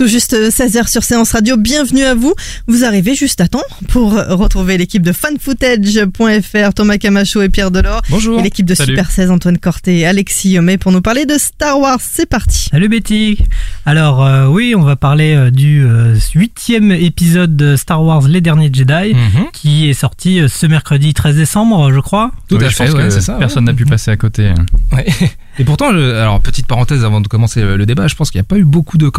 Tout juste 16h sur Séance Radio, bienvenue à vous. Vous arrivez juste à temps pour retrouver l'équipe de fanfootage.fr, Thomas Camacho et Pierre Delors. Bonjour. Et l'équipe de Salut. Super 16, Antoine Corté et Alexis Yomé pour nous parler de Star Wars. C'est parti. Salut Betty Alors euh, oui, on va parler euh, du euh, huitième épisode de Star Wars Les Derniers Jedi, Mhm. qui est sorti euh, ce mercredi 13 décembre, je crois. Tout Oui, à je fait, pense ouais, que c'est ça. Personne n'a pu passer à côté. Ouais. Et pourtant, je- alors petite parenthèse avant de commencer le, débat, je pense qu'il n'y a pas eu beaucoup de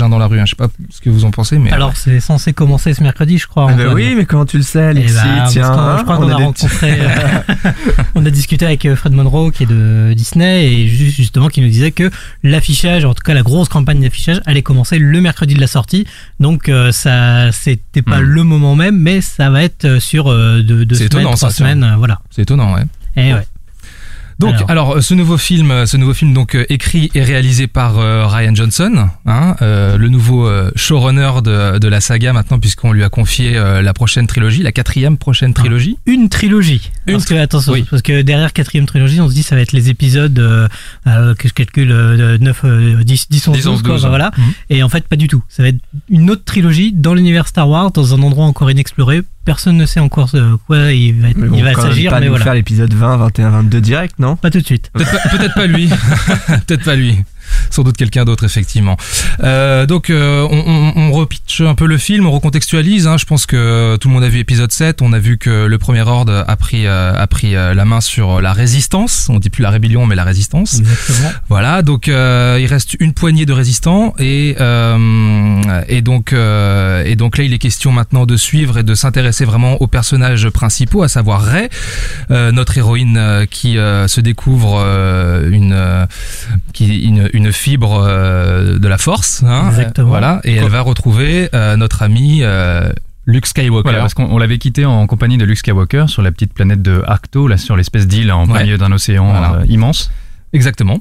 de- hein, dans la rue. hein. Je sais pas ce que vous en pensez, mais Alors c'est censé commencer ce mercredi, je crois. Ah bah oui, mais comment tu le sais, Eh Alexis Tiens, hein, je crois on qu'on a, a des- rencontré, euh, on a discuté avec euh, Fred Monroe qui est de Disney et ju- justement qui nous disait que l'affichage, en tout cas la grosse campagne d'affichage, allait commencer le mercredi de la sortie. Donc euh, ça, c'était pas Hmm. le moment même, mais ça va être euh, sur euh, deux, semaines, étonnant, trois ça, semaines, euh, voilà. c'est étonnant, ouais. Et ouais. Donc, Alors. alors, euh, ce nouveau film, euh, ce nouveau film donc euh, écrit et réalisé par euh, Ryan Johnson, hein, euh, le nouveau euh, showrunner de, de la saga maintenant, puisqu'on lui a confié euh, la prochaine trilogie, la quatrième prochaine trilogie. une trilogie. Une parce que, attention, oui. parce que derrière quatrième trilogie, on se dit ça va être les épisodes que je calcule euh, de 9, euh, 10, 10, 11, 10, 12, 11, quoi, 12, bah, voilà. Mhm. Et en fait, pas du tout. Ça va être une autre trilogie dans l'univers Star Wars, dans un endroit encore inexploré. Personne ne sait encore ce- quoi il va, être- Mais bon, il va s'agir, pas mais nous voilà. faire l'épisode 20, 21, 22 direct, non? Pas tout de suite. Peut-être pas, peut-être pas lui. peut-être pas lui. Sans doute quelqu'un d'autre, effectivement. Euh, donc, euh, on, on, on repitche un peu le film, on recontextualise. Hein. Je pense que tout le monde a vu épisode 7. On a vu que le premier ordre a pris, euh, a pris la main sur la résistance. On dit plus la rébellion, mais la résistance. Exactement. Voilà, donc il reste une poignée de résistants et et donc et donc là il est question maintenant de suivre et de s'intéresser vraiment aux personnages principaux, à savoir euh, notre héroïne qui se découvre une qui une, une fibre euh, de la force, hein, Exactement. Euh, voilà, et elle va retrouver euh, notre ami euh, Luke Skywalker. Voilà, parce qu'on on l'avait quitté en compagnie de Luke Skywalker sur la petite planète de Arcto, là sur l'espèce d'île en plein Ouais. milieu d'un océan Voilà. euh, immense. Exactement.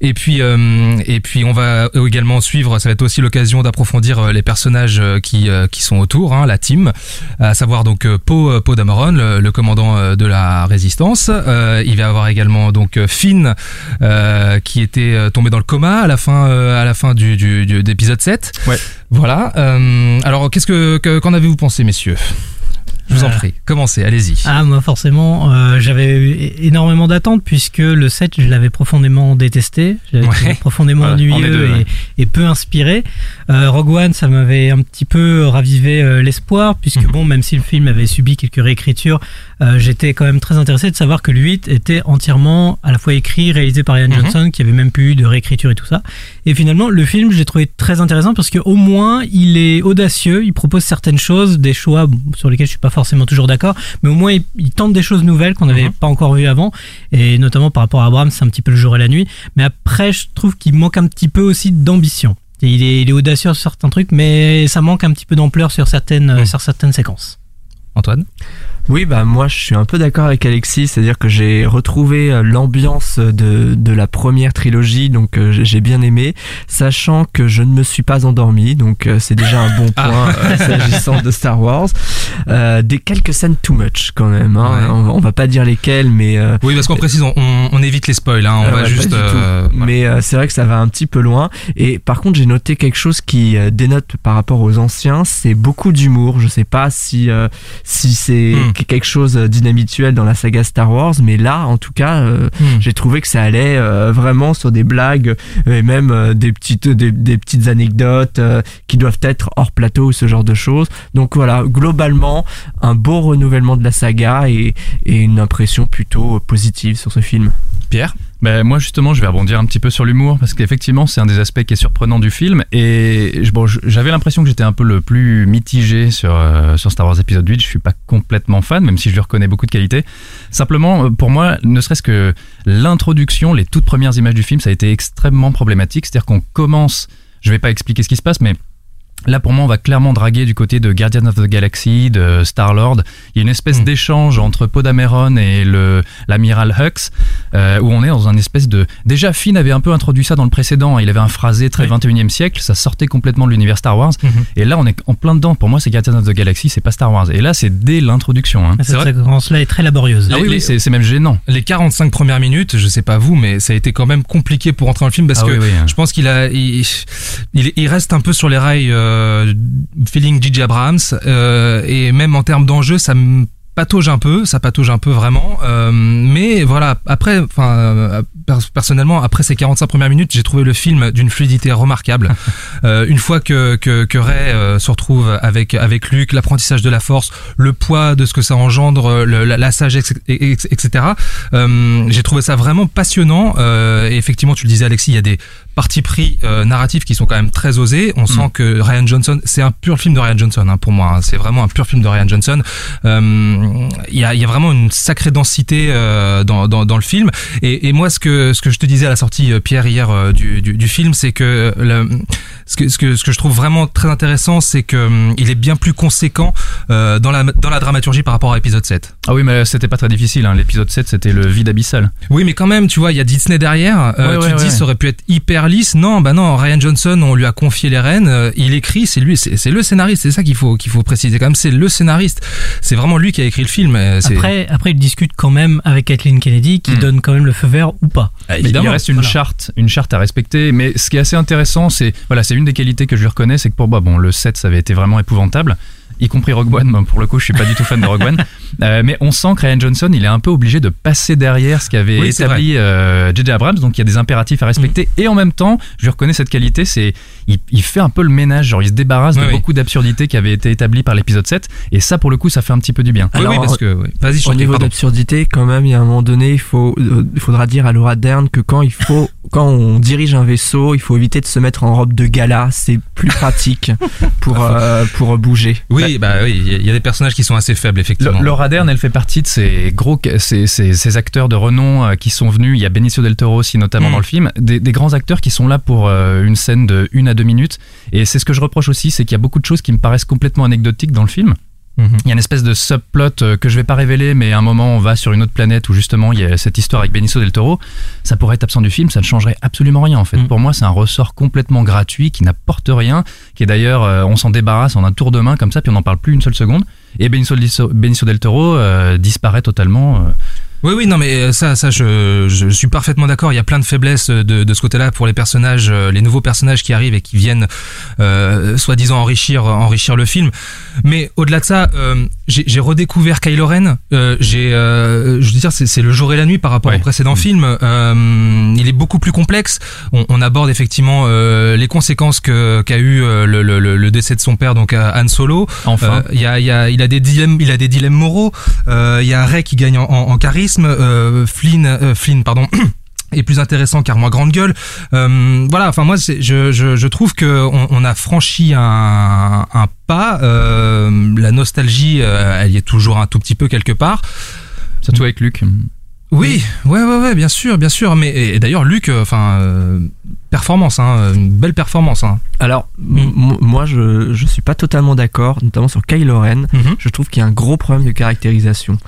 Et puis euh, et puis on va également suivre. Ça va être aussi l'occasion d'approfondir euh, les personnages euh, qui euh, qui sont autour, hein, la team, à savoir donc Poe Poe Dameron, le, le commandant de la résistance. Euh, il va y avoir également donc Finn euh, qui était tombé dans le coma à la fin euh, à la fin du du, du- d'épisode 7. Ouais. Voilà. Euh, alors qu'est-ce que que- qu'en avez-vous pensé, messieurs? Je vous en prie. Commencez. Allez-y. Ah, moi, forcément, euh, j'avais eu énormément d'attentes puisque le 7, je l'avais profondément détesté. J'avais Ouais. profondément Voilà, ennuyeux deux, et, ouais. et peu inspiré. Euh, Rogue One, ça m'avait un petit peu ravivé euh, l'espoir puisque, Mhm. bon, même si le film avait subi quelques réécritures, euh, j'étais quand même très intéressé de savoir que le 8 était entièrement à la fois écrit, réalisé par Ian Mhm. Johnson, qui avait même plus eu de réécriture et tout ça. Et finalement, le film, je l'ai trouvé très intéressant parce que au moins, il est audacieux, il propose certaines choses, des choix sur lesquels je suis pas forcément toujours d'accord, mais au moins, il, il tente des choses nouvelles qu'on n'avait Mhm. pas encore vues avant, et notamment par rapport à Abrams, c'est un petit peu le jour et la nuit. Mais après, je trouve qu'il manque un petit peu aussi d'ambition. Il est, il est audacieux sur certains trucs, mais ça manque un petit peu d'ampleur sur certaines, Mhm. sur certaines séquences. Antoine? Oui, bah moi je suis un peu d'accord avec Alexis, c'est-à-dire que j'ai retrouvé euh, l'ambiance de, de la première trilogie, donc euh, j'ai- bien aimé, sachant que je ne me suis pas endormi, donc euh, c'est déjà un bon Ah. point s'agissant de Star Wars. Euh, des quelques scènes too much quand même, hein. Ouais. on, va- on va pas dire lesquelles, mais euh, Oui, parce qu'on précise, on, on- évite les spoils. Hein. On Euh, va ouais, juste. euh. Mais euh, c'est vrai que ça va un petit peu loin. Et par contre, j'ai noté quelque chose qui dénote par rapport aux anciens, c'est beaucoup d'humour. Je sais pas si euh, si c'est Hmm. Quelque chose d'inhabituel dans la saga Star Wars, mais là, en tout cas, euh, Hmm. j'ai trouvé que ça allait euh, vraiment sur des blagues euh, et même euh, des petites des, des petites anecdotes euh, qui doivent être hors plateau ou ce genre de choses. Donc voilà, globalement, un beau renouvellement de la saga et, et une impression plutôt positive sur ce film. Pierre? Ben, moi justement, je vais rebondir un petit peu sur l'humour parce qu'effectivement, c'est un des aspects qui est surprenant du film. Et j'avais l'impression que j'étais un peu le plus mitigé sur, euh, sur Star Wars épisode 8. Je suis pas complètement fan, même si je lui reconnais beaucoup de qualités. Simplement, euh, pour moi, ne serait-ce que l'introduction, les toutes premières images du film, ça a été extrêmement problématique. C'est-à-dire qu'on commence, je vais pas expliquer ce qui se passe, mais Là, pour moi, on va clairement draguer du côté de Guardian of the Galaxy, de Star-Lord. Il y a une espèce Mm. d'échange entre Poe Dameron et le l'amiral Hux, euh, où on est dans un espèce de... Déjà, Finn avait un peu introduit ça dans le précédent. Il avait un phrasé très Oui. 21e siècle. Ça sortait complètement de l'univers Star Wars. Mhm. Et là, on est en plein dedans. Pour moi, c'est Guardian of the Galaxy, c'est pas Star Wars. Et là, c'est dès l'introduction. Hein. Cette vrai. séquence-là est très laborieuse. Ah oui, c'est c'est même gênant. Les 45 premières minutes, je sais pas vous, mais ça a été quand même compliqué pour entrer dans le film parce Ah que oui, oui, hein. je pense qu'il a, il, il, il reste un peu sur les rails euh, feeling J.J. Abrams euh, et même en termes d'enjeu, ça me patauge un peu, ça patauge un peu vraiment. Euh, mais voilà, après, enfin, euh, per- personnellement, après ces 45 premières minutes, j'ai trouvé le film d'une fluidité remarquable. Euh, une fois que que, que Ray euh, se retrouve avec avec Luke, l'apprentissage de la Force, le poids de ce que ça engendre, le, la, la sagesse, etc. Euh, j'ai trouvé ça vraiment passionnant. Euh, et effectivement, tu le disais, Alexis, il y a des partis pris euh, narratifs qui sont quand même très osés. On sent que Ryan Johnson, c'est un pur film de Ryan Johnson hein, pour moi. hein. C'est vraiment un pur film de Ryan Johnson. Euh, Il y, a, il y a vraiment une sacrée densité euh, dans, dans, dans le film. Et, et moi, ce que ce que je te disais à la sortie, euh, Pierre, hier du, du, du film, c'est que le, ce que ce que ce que je trouve vraiment très intéressant, c'est que hum, il est bien plus conséquent dans la dans la dramaturgie par rapport à l'épisode 7. Ah oui, mais c'était pas très difficile. Hein. L'épisode 7, c'était le vide abyssal. Oui, mais quand même, tu vois, il y a Disney derrière. Ouais, tu ouais, dis, ça aurait pu être hyper lisse. Non, bah non. Ryan Johnson, on lui a confié les rênes. euh, il écrit, c'est lui, c'est le scénariste. C'est ça qu'il faut qu'il faut préciser quand même. C'est le scénariste. C'est vraiment lui qui a écrit le film. euh, Après, après, il discute quand même avec Kathleen Kennedy qui Hmm. donne quand même le feu vert ou pas. Ah, Mais il reste une voilà. charte, une charte à respecter. Mais ce qui est assez intéressant, c'est voilà, c'est une des qualités que je lui reconnais, c'est que pour moi, bon, le 7, ça avait été vraiment épouvantable, y compris Rogue One. Bon, pour le coup, je suis pas du tout fan de Rogue One, Euh, mais on sent que Ryan Johnson, il est un peu obligé de passer derrière ce qu'avait Oui, établi euh, J.J. Abrams. Donc il y a des impératifs à respecter. Et en même temps, je lui reconnais cette qualité, c'est il, il fait un peu le ménage, genre il se débarrasse Oui, de oui. beaucoup d'absurdités qui avaient été établies par l'épisode 7. Et ça, pour le coup, ça fait un petit peu du bien. Oui, Alors, oui, parce que vas-y, Au niveau d'absurdité, quand même, il y a un moment donné, il faut, euh, il faudra dire à Laura Dern que quand il faut, quand on dirige un vaisseau, il faut éviter de se mettre en robe de gala. C'est plus pratique pour euh, pour bouger. Oui, bah oui, il y a- des personnages qui sont assez faibles, effectivement. Le- Laura Dern, elle fait partie de ces gros, ces, ces, ces acteurs de renom euh, qui sont venus. Il y a Benicio del Toro aussi, notamment Mm. dans le film. Des, des grands acteurs qui sont là pour euh, une scène de une à deux minutes. Et c'est ce que je reproche aussi, c'est qu'il y a beaucoup de choses qui me paraissent complètement anecdotiques dans le film. Mhm. Il y a une espèce de subplot euh, que je vais pas révéler, mais à un moment on va sur une autre planète où justement il y a cette histoire avec Benicio del Toro. Ça pourrait être absent du film, ça ne changerait absolument rien en fait. Mm. Pour moi, c'est un ressort complètement gratuit qui n'apporte rien, qui est d'ailleurs, euh, on s'en débarrasse en un tour de main comme ça, puis on n'en parle plus une seule seconde. Et Benicio, Benicio del Toro euh, disparaît totalement. euh. Oui, oui, non, mais euh, ça, ça, je, je suis parfaitement d'accord. Il y a plein de faiblesses de, de ce côté-là pour les personnages, les nouveaux personnages qui arrivent et qui viennent, euh, soi-disant enrichir, enrichir le film. Mais au-delà de ça, euh, j'ai redécouvert Kylo Ren. Euh, j'ai, je veux dire, c'est le jour et la nuit par rapport Ouais. au précédent film. Euh, il est beaucoup plus complexe. On, on aborde effectivement les conséquences que qu'a eu le, le, le- le décès de son père, donc à Han Solo. Enfin, il y a, il y a, il a des dilemmes, il a des dilemmes moraux. Euh, Il y a Ray qui gagne en, en- en charisme. Euh, Flynn, euh, Flynn, pardon. est plus intéressant car moins grande gueule. Euh, voilà, enfin moi je, je, je trouve que on, on a franchi un, un pas. Euh, la nostalgie, euh, elle y est toujours un tout petit peu quelque part. surtout avec Luc. Oui, ouais, ouais, ouais, bien sûr, bien sûr. Mais et, et d'ailleurs, Luc, euh, enfin, euh, performance, hein, une belle performance. Hein. Alors, Mm. moi, je je suis pas totalement d'accord, notamment sur Kylo Ren. Mhm. Je trouve qu'il y a un gros problème de caractérisation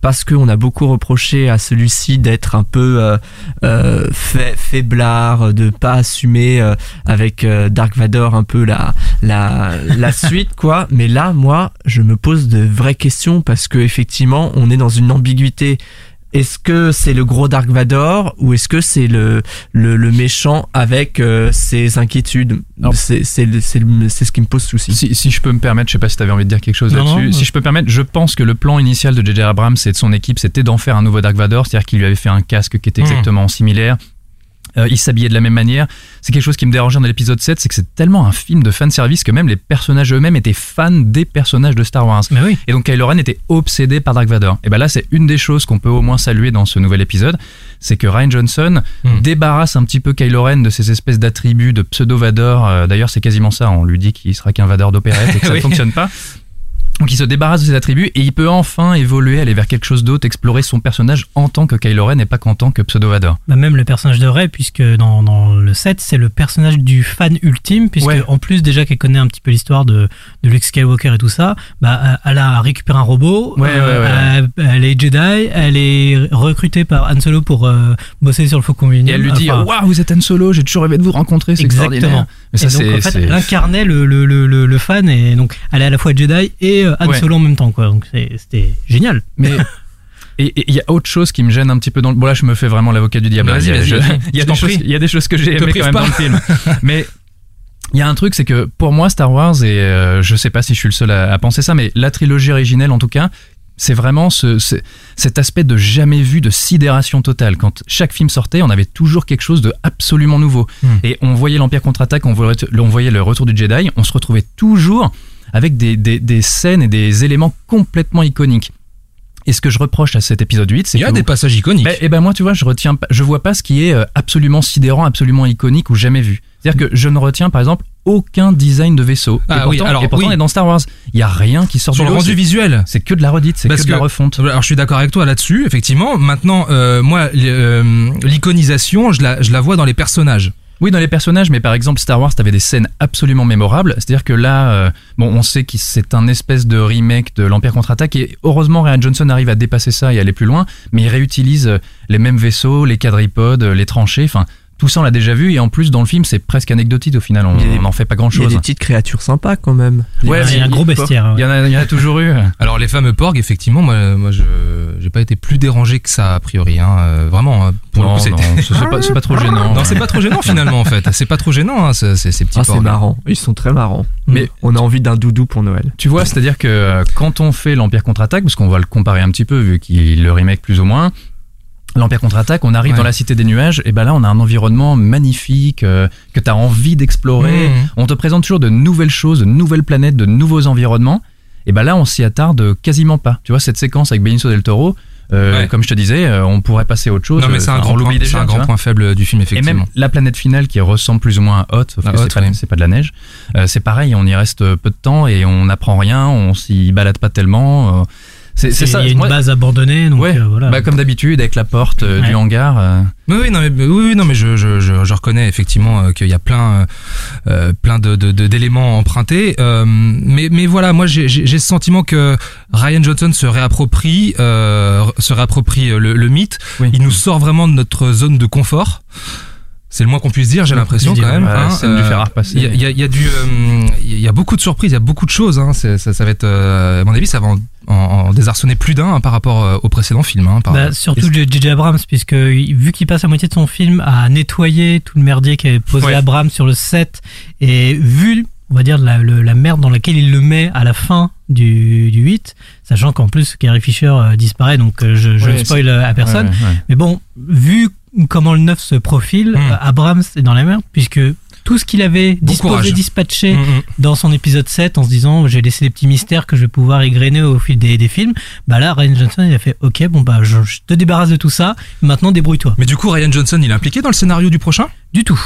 parce qu'on a beaucoup reproché à celui-ci d'être un peu euh, euh, fa- faiblard, de pas assumer avec Dark Vador un peu la la la suite quoi. Mais là, moi, je me pose de vraies questions parce que effectivement, on est dans une ambiguïté. Est-ce que c'est le gros Dark Vador ou est-ce que c'est le, le, le méchant avec euh, ses inquiétudes? C'est c'est ce qui me pose souci. Si, si je peux me permettre, je sais pas si tu avais envie de dire quelque chose là-dessus. si je peux me permettre, je pense que le plan initial de J.J. Abrams et de son équipe, c'était d'en faire un nouveau Dark Vador, c'est-à-dire qu'il lui avait fait un casque qui était Mm. exactement similaire. Euh, il s'habillait de la même manière. C'est quelque chose qui me dérangeait dans l'épisode 7, c'est que c'est tellement un film de fanservice que même les personnages eux-mêmes étaient fans des personnages de Star Wars. Mais oui. Et donc Kylo Ren était obsédé par Dark Vador. Et ben là, c'est une des choses qu'on peut au moins saluer dans ce nouvel épisode, c'est que Ryan Johnson Hmm. débarrasse un petit peu Kylo Ren de ces espèces d'attributs de pseudo Vador. Euh, D'ailleurs, c'est quasiment ça. On lui dit qu'il sera qu'un Vador d'opérette et que ça Oui. ne fonctionne pas. Donc il se débarrasse de ses attributs et il peut enfin évoluer, aller vers quelque chose d'autre, explorer son personnage en tant que Kylo Ren et pas qu'en tant que Pseudo Vader. Bah, même le personnage de Rey, puisque dans, dans le set, c'est le personnage du fan ultime, puisque Ouais. en plus déjà qu'elle connaît un petit peu l'histoire de, de Luke Skywalker et tout ça, bah, elle a récupéré un robot, Ouais, ouais, Elle, elle est Jedi, elle est recrutée par Han Solo pour euh, bosser sur le Faucon Et Millennium. elle lui dit Enfin, Waouh, vous êtes Han Solo, j'ai toujours rêvé de vous rencontrer, c'est Exactement. extraordinaire. Mais ça, et donc, en fait, elle incarnait le, le, le, le, fan et donc elle est à la fois Jedi et euh, Han Ouais. Solo en même temps, quoi. Donc c'était génial. Mais. Et il y a autre chose qui me gêne un petit peu dans le. Bon, là, je me fais vraiment l'avocat du diable. Vas-y, Il y a- des choses- prie. il y a des choses que j'ai aimées quand même pas. dans le film. Mais il y a un truc, c'est que pour moi, Star Wars, et euh, je sais pas si je suis le seul à, à penser ça, mais la trilogie originelle, en tout cas, c'est vraiment ce, ce- cet aspect de jamais vu, de sidération totale. Quand chaque film sortait, on avait toujours quelque chose de absolument nouveau. Hmm. Et on voyait l'Empire contre-attaque, on voyait le retour du Jedi, on se retrouvait toujours avec des, des, des scènes et des éléments complètement iconiques. Et ce que je reproche à cet épisode 8, c'est Il y a que des passages iconiques. ben, eh ben moi, tu vois, je retiens, pas- je vois pas ce qui est euh, absolument sidérant, absolument iconique ou jamais vu. C'est-à-dire que je ne retiens, par exemple, aucun design de vaisseau. Ah et pourtant, oui, alors, et pourtant, oui. on est dans Star Wars. Il y a rien qui sort Sur du le lot, rendu visuel. C'est que de la redite, c'est que, de la refonte. Alors je suis d'accord avec toi là-dessus, effectivement. Maintenant, euh, moi, l- euh, l'iconisation, je la, je la vois dans les personnages. Oui, dans les personnages, mais par exemple, Star Wars, t'avais des scènes absolument mémorables. C'est-à-dire que là, euh, bon, on sait que c'est un espèce de remake de l'Empire contre-attaque et heureusement, Ryan Johnson arrive à dépasser ça et aller plus loin, mais il réutilise euh, les mêmes vaisseaux, les quadripodes, euh, les tranchées, enfin, tout ça on l'a déjà vu et en plus, dans le film, c'est presque anecdotique au final, on Il y n'en fait pas Il y a des petites créatures sympas quand même. Ouais, il y a un gros bestiaire. Il y en a, il y en a toujours eu. Alors les fameux porgs, effectivement, moi, moi, je j'ai pas été plus dérangé que ça a priori. Hein. Euh, vraiment, hein. pour non, le coup, c'est pas, c'est pas trop gênant. Non, c'est pas trop gênant finalement en fait. C'est pas trop gênant, hein, ce- ces, ces petits Ah, c'est porgs. marrant. Ils sont très marrants. Mais- on a envie d'un doudou pour Noël. Tu vois, c'est-à-dire que euh, quand on fait l'Empire contre-attaque, parce qu'on va le comparer un petit peu vu qu'il le remake plus ou moins, l'Empire contre-attaque, on arrive Ouais. dans la cité des nuages, et ben là on a un environnement magnifique euh, que tu as envie d'explorer. Mmh. On te présente toujours de nouvelles choses, de nouvelles planètes, de nouveaux environnements. Et ben là on s'y attarde quasiment pas. Tu vois cette séquence avec Benicio del Toro, euh, Ouais. comme je te disais, euh, on pourrait passer à autre chose. Non mais c'est un grand, point, déjà. un grand faible du film Et effectivement. même la planète finale qui ressemble plus ou moins à Hot, sauf que Hoth, c'est pas, de la neige. Euh, c'est pareil, on y reste peu de temps et on n'apprend rien, on s'y balade pas tellement. C'est ça. Il y a une moi- base abandonnée, donc ouais, euh, voilà. bah, comme d'habitude avec la porte euh, Ouais. du hangar. euh, Oui, oui, non, mais, oui, non, mais je, je, je, je reconnais effectivement euh, qu'il y a plein, plein de, d'éléments empruntés. Mais, mais voilà, moi j'ai, ce sentiment que Ryan Johnson se réapproprie, euh, se réapproprie le, le mythe. Oui. Il nous sort vraiment de notre zone de confort. C'est le moins qu'on puisse dire, j'ai l'impression quand même. Ouais, hein. Il y a, il y a- il y a du, euh, il y a beaucoup de surprises, il y a beaucoup de choses. Hein. Ça, ça va être, euh, à mon avis, ça va en, en, en désarçonner plus d'un hein, par rapport euh, au précédent film. Hein, par- Bah, surtout J.J. Abrams, puisque vu qu'il passe la moitié de son film à nettoyer tout le merdier qu'avait posé Ouais. Abrams sur le set, et vu, on va dire, la, le- la merde dans laquelle il le met à la fin du, du 8, sachant qu'en plus Carrie Fisher euh, disparaît, donc euh, je, je Ouais, ne spoil euh, à personne. ouais, ouais. Mais bon, vu comment le 9 se profile, Mm. euh, Abrams est dans la merde, puisque tout ce qu'il avait disposé, courage. dispatché Mm, mm. dans son épisode 7 en se disant j'ai laissé des petits mystères que je vais pouvoir égrener au fil des, des films, bah là Ryan Johnson il a fait ok bon bah je, je te débarrasse de tout ça, maintenant débrouille-toi. Mais du coup, Ryan Johnson, il est impliqué dans le scénario du prochain? Du tout.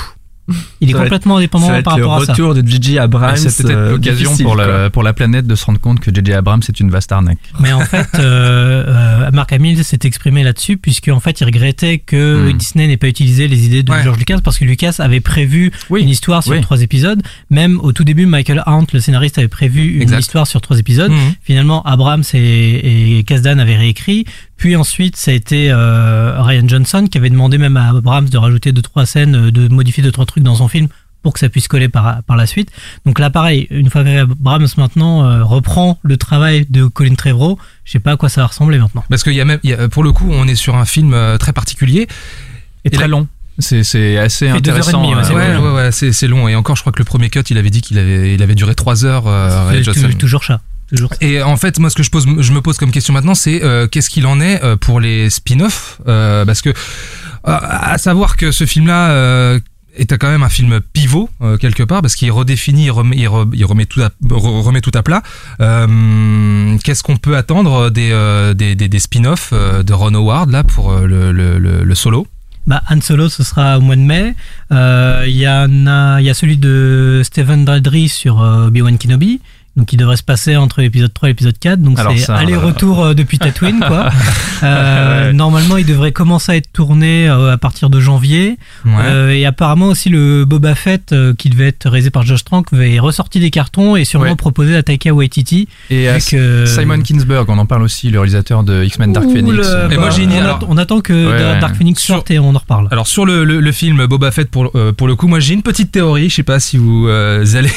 Il est Ça va être- complètement indépendant ça va être par le rapport à ça. retour de Gigi Abrams. Ouais, c'est peut-être euh, l'occasion pour, la, pour la planète de se rendre compte que J.J. Abrams c'est une vaste arnaque. Mais en fait, euh, euh, Mark Hamill s'est exprimé là-dessus puisque en fait il regrettait que Hmm. Disney n'ait pas utilisé les idées de Ouais. George Lucas parce que Lucas avait prévu Oui. une histoire sur oui. trois épisodes. Même au tout début, Michael Hunt, le scénariste, avait prévu une Exact. histoire sur trois épisodes. Mhm. Finalement, Abrams et, et Kasdan avaient réécrit. Puis ensuite, ça a été euh, Ryan Johnson qui avait demandé même à Abrams de rajouter deux trois scènes, euh, de modifier deux trois trucs dans son film pour que ça puisse coller par, par la suite. Donc là, pareil, une fois que Abrams maintenant euh, reprend le travail de Colin Trevorrow, je sais pas à quoi ça va ressembler maintenant. Parce qu'il y a même, il y a- pour le coup, on est sur un film euh, très particulier. Et, très là- long. C'est c'est assez Fait deux heures et intéressant. demie, ouais, c'est ouais, long. ouais, ouais, c'est, c'est long. Et encore, je crois que le premier cut, il avait dit qu'il avait, il avait duré trois heures. euh, Johnson. toujours ça. Toujours. Et en fait, moi, ce que je pose, je me pose comme question maintenant, c'est euh, qu'est-ce qu'il en est euh, pour les spin-offs euh, Parce que, à savoir que ce film-là euh, est quand même un film pivot euh, quelque part, parce qu'il redéfinit, il remet, il re- il remet tout à, re- remet tout à plat. Euh, qu'est-ce qu'on peut attendre des, euh, des, des, des spin-offs de Ron Howard là pour le, le, le, solo? Bah, Han Solo, ce sera au mois de mai. Il y en a, y a celui de Stephen Daldry sur Obi-Wan Kenobi donc il devrait se passer entre l'épisode 3 et l'épisode 4. Donc c'est aller-retour euh, depuis Tatooine, quoi. Euh, Ouais. Normalement, il devrait commencer à être tourné euh, à partir de janvier. Ouais. Et apparemment aussi le Boba Fett, qui devait être réalisé par Josh Trank, est ressorti des cartons et sûrement Ouais. proposé à Taika Waititi. Et Simon Kingsburg, on en parle aussi, le réalisateur de X-Men Dark Phoenix. Et moi, j'ai une- on, alors- on attend que Dark. Phoenix Sur- sorte et on en reparle. Alors sur le, le, le film Boba Fett pour, pour le coup, moi j'ai une petite théorie, je sais pas si vous allez...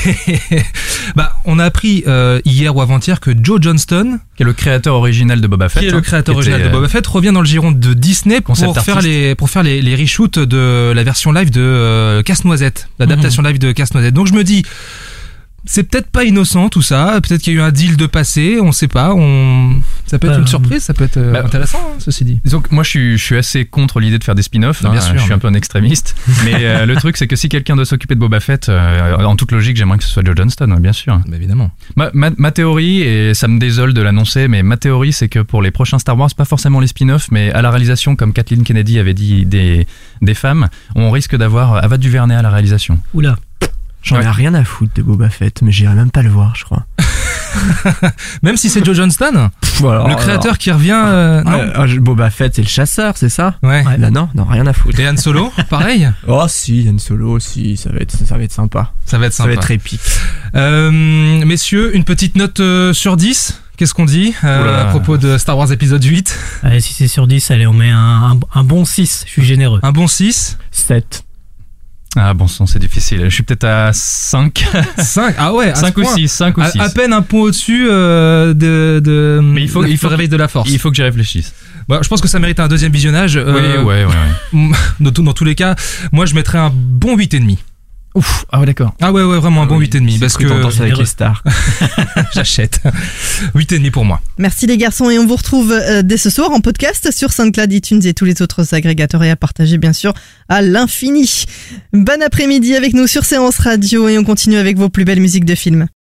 bah, on a appris euh, hier ou avant-hier que Joe Johnston, qui est le créateur original de Boba Fett. qui est le créateur qui était, original de Boba Fett, revient dans le giron de Disney pour faire, les, pour faire les, les reshoots de la version live de euh, Casse-Noisette, l'adaptation live de Casse-Noisette. Donc je me dis, c'est peut-être pas innocent tout ça, peut-être qu'il y a eu un deal de passé, on sait pas, on... ça peut être une surprise, ça peut être euh, bah, intéressant, hein, ceci dit. Donc moi je suis, je suis assez contre l'idée de faire des spin-offs, hein, sûr, je suis mais- un peu un extrémiste, mais euh, le truc c'est que si quelqu'un doit s'occuper de Boba Fett, euh, en toute logique j'aimerais que ce soit Joe Johnston, ouais, bien sûr. Bah, évidemment. Ma, ma, ma théorie, et ça me désole de l'annoncer, mais ma théorie c'est que pour les prochains Star Wars, pas forcément les spin-offs, mais à la réalisation, comme Kathleen Kennedy avait dit des, des femmes, on risque d'avoir Ava DuVernay à la réalisation. Oula. J'en ai Ouais. rien à foutre de Boba Fett, mais j'irai même pas le voir, je crois. Même si c'est Joe Johnston, le créateur qui revient... euh, alors, non ah, ah, Boba Fett, c'est le chasseur, c'est ça Ouais. Ouais. Là, non, non, rien à foutre. Et Han Solo, pareil, Oh, si, Yann Solo, si, ça va être, ça va être sympa. ça va être Ça sympa. va être épique. Euh, messieurs, une petite note euh, sur 10 Qu'est-ce qu'on dit euh, à propos de Star Wars épisode 8 Allez, si c'est sur 10, allez, on met un, un, un bon 6. Je suis généreux. Un bon 6 7. Ah bon sang, c'est difficile. Je suis peut-être à 5, 5 Ah ouais, à ce 5 ou point. 6, 5 ou À, 6. à peine un point au-dessus euh, de, de Mais il faut- il faut réveil de la force. Il faut que j'y réfléchisse. Bah, je pense que ça mérite un deuxième visionnage. euh, oui, ouais, ouais, ouais. dans, dans tous les cas, moi je mettrais un bon 8,5. Ouf, ah ouais, d'accord. Ah ouais, ouais, vraiment un bon Oui, 8,5 C'est parce que tendance avec les stars. j'achète. 8,5 pour moi. Merci les garçons et on vous retrouve euh, dès ce soir en podcast sur SoundCloud, iTunes et tous les autres agrégateurs et à partager bien sûr à l'infini. Bon après-midi avec nous sur Séance Radio et on continue avec vos plus belles musiques de films.